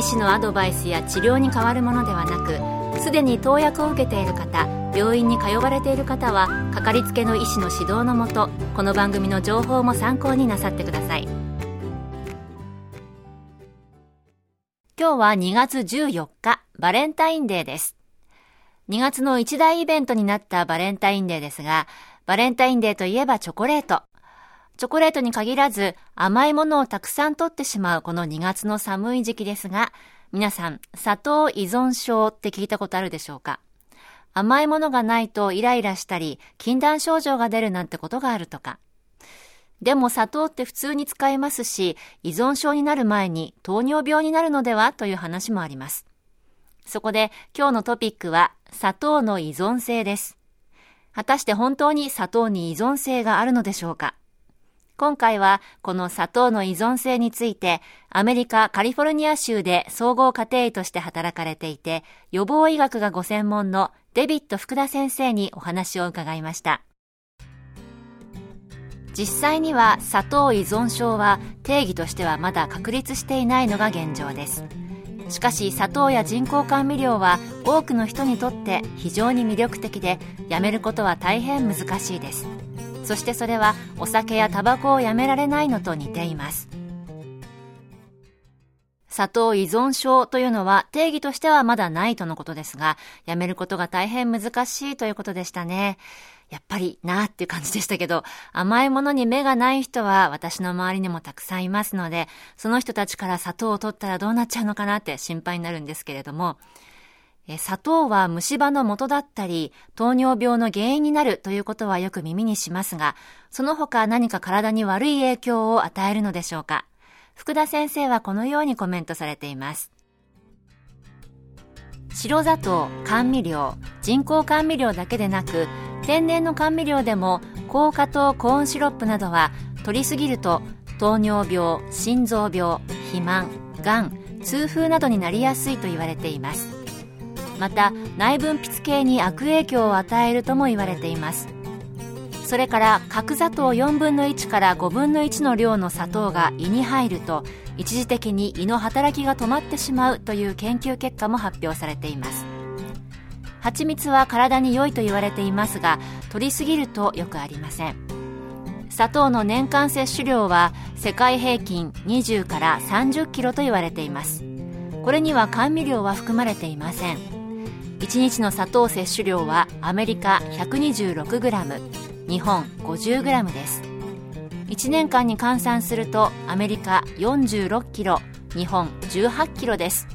医師のアドバイスや治療に変わるものではなくすでに投薬を受けている方病院に通われている方はかかりつけの医師の指導のもとこの番組の情報も参考になさってください。今日は2月14日バレンタインデーです。2月の一大イベントになったバレンタインデーですがバレンタインデーといえばチョコレート。チョコレートに限らず甘いものをたくさん取ってしまうこの2月の寒い時期ですが、皆さん、砂糖依存症って聞いたことあるでしょうか？甘いものがないとイライラしたり、禁断症状が出るなんてことがあるとか。でも砂糖って普通に使えますし、依存症になる前に糖尿病になるのでは？という話もあります。そこで今日のトピックは砂糖の依存性です。果たして本当に砂糖に依存性があるのでしょうか？今回はこの砂糖の依存性についてアメリカカリフォルニア州で総合家庭医として働かれていて予防医学がご専門のデビット福田先生にお話を伺いました。実際には砂糖依存症は定義としてはまだ確立していないのが現状です。しかし砂糖や人工甘味料は多くの人にとって非常に魅力的でやめることは大変難しいです。そしてそれはお酒やタバコをやめられないのと似ています砂糖依存症というのは定義としてはまだないとのことですが、やめることが大変難しいということでしたね。やっぱりなーっていう感じでしたけど、甘いものに目がない人は私の周りにもたくさんいますので、その人たちから砂糖を取ったらどうなっちゃうのかなって心配になるんですけれども、砂糖は虫歯の元だったり、糖尿病の原因になるということはよく耳にしますが、その他何か体に悪い影響を与えるのでしょうか？福田先生はこのようにコメントされています。白砂糖、甘味料、人工甘味料だけでなく、天然の甘味料でも高果糖コーンシロップなどは取りすぎると糖尿病、心臓病、肥満、がん、痛風などになりやすいと言われています。また内分泌系に悪影響を与えるとも言われています。それから角砂糖4分の1から5分の1の量の砂糖が胃に入ると一時的に胃の働きが止まってしまうという研究結果も発表されています。蜂蜜は体に良いと言われていますが摂りすぎるとよくありません。砂糖の年間摂取量は世界平均20から30キロと言われています。これには甘味料は含まれていません。1日の砂糖摂取量はアメリカ 126g 日本 50g です。1年間に換算するとアメリカ 46kg 日本 18kg です。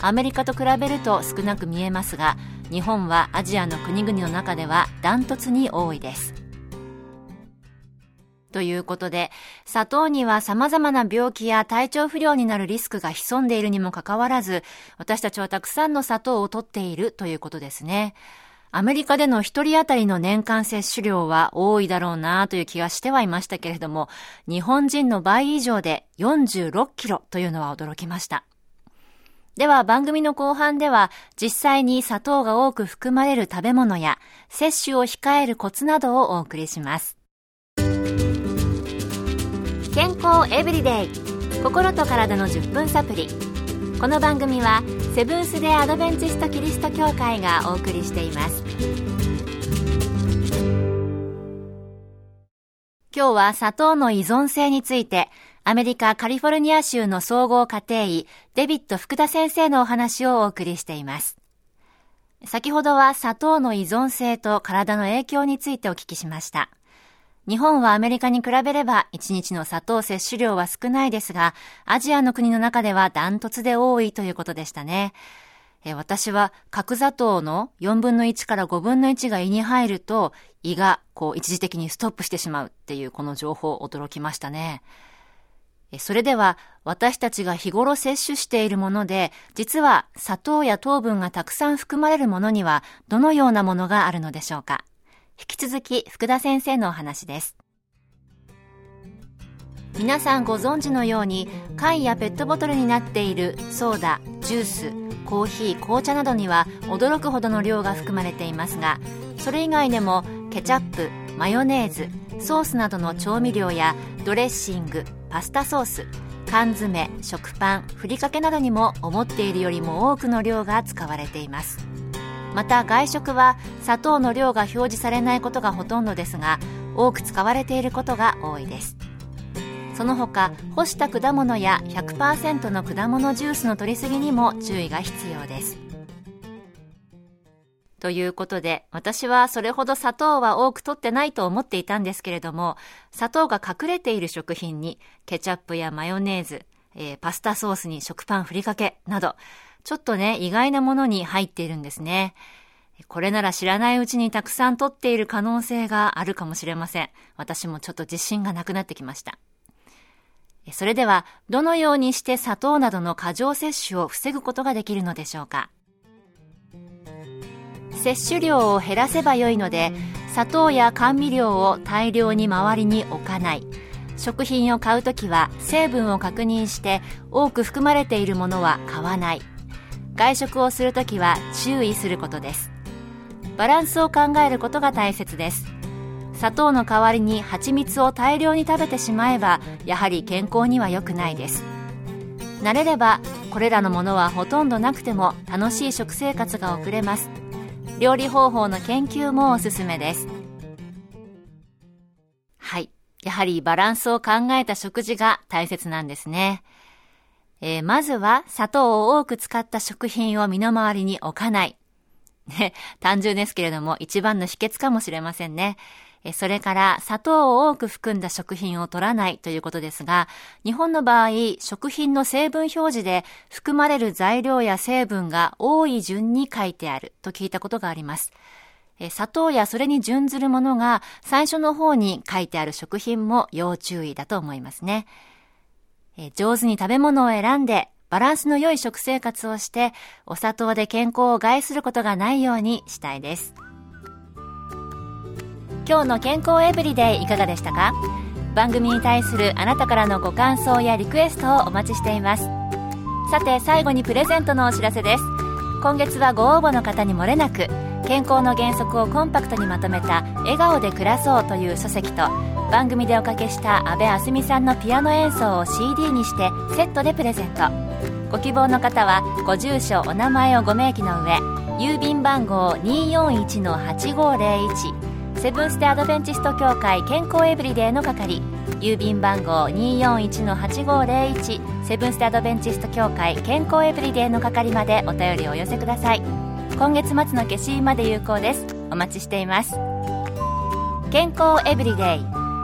アメリカと比べると少なく見えますが日本はアジアの国々の中ではダントツに多いです。ということで、砂糖には様々な病気や体調不良になるリスクが潜んでいるにもかかわらず、私たちはたくさんの砂糖を取っているということですね。アメリカでの一人当たりの年間摂取量は多いだろうなという気がしてはいましたけれども、日本人の倍以上で46キロというのは驚きました。では番組の後半では実際に砂糖が多く含まれる食べ物や摂取を控えるコツなどをお送りします。健康エブリデイ。心と体の10分サプリこの番組はセブンス・デ・アドベンチスト・キリスト教会がお送りしています。今日は砂糖の依存性についてアメリカ・カリフォルニア州の総合家庭医デビット・福田先生のお話をお送りしています。先ほどは砂糖の依存性と体の影響についてお聞きしました。日本はアメリカに比べれば1日の砂糖摂取量は少ないですが、アジアの国の中ではダントツで多いということでしたね。え私は角砂糖の4分の1から5分の1が胃に入ると胃がこう一時的にストップしてしまうっていうこの情報驚きましたね。それでは私たちが日頃摂取しているもので、実は砂糖や糖分がたくさん含まれるものにはどのようなものがあるのでしょうか？引き続き福田先生のお話です。皆さんご存知のように缶やペットボトルになっているソーダ、ジュース、コーヒー、紅茶などには驚くほどの量が含まれていますがそれ以外でもケチャップ、マヨネーズ、ソースなどの調味料やドレッシング、パスタソース缶詰、食パン、ふりかけなどにも思っているよりも多くの量が使われていますまた外食は砂糖の量が表示されないことがほとんどですが多く使われていることが多いです。その他干した果物や100%の果物ジュースの摂りすぎにも注意が必要です。ということで、私はそれほど砂糖は多く取ってないと思っていたんですけれども、砂糖が隠れている食品に、ケチャップやマヨネーズ、えー、パスタソースに食パンふりかけなど、ちょっとね、意外なものに入っているんですね。これなら知らないうちにたくさん取っている可能性があるかもしれません。私もちょっと自信がなくなってきました。それでは、どのようにして砂糖などの過剰摂取を防ぐことができるのでしょうか摂取量を減らせばよいので砂糖や甘味料を大量に周りに置かない食品を買うときは成分を確認して多く含まれているものは買わない外食をするときは注意することですバランスを考えることが大切です砂糖の代わりに蜂蜜を大量に食べてしまえばやはり健康には良くないです慣れればこれらのものはほとんどなくても楽しい食生活が送れます料理方法の研究もおすすめです。はい。やはりバランスを考えた食事が大切なんですね。えー、まずは砂糖を多く使った食品を身の回りに置かない。ね、単純ですけれども一番の秘訣かもしれませんね。それから砂糖を多く含んだ食品を取らないということですが、日本の場合、食品の成分表示で含まれる材料や成分が多い順に書いてあると聞いたことがあります。砂糖やそれに準ずるものが最初の方に書いてある食品も要注意だと思いますね。上手に食べ物を選んでバランスの良い食生活をしてお砂糖で健康を害することがないようにしたいです。今日の健康エブリデイいかがでしたか？番組に対するあなたからのご感想やリクエストをお待ちしています。さて最後にプレゼントのお知らせです。今月はご応募の方にもれなく健康の原則をコンパクトにまとめた「笑顔で暮らそう」という書籍と番組でおかけした安倍あすみさんのピアノ演奏を CD にしてセットでプレゼント。ご希望の方はご住所お名前をご明記の上郵便番号241-8501セブンステアドベンチスト協会健康エブリデイの係。郵便番号241-8501セブンステアドベンチスト協会健康エブリデイの係までお便りをお寄せください。今月末の消印まで有効です。お待ちしています。健康エブリデイ。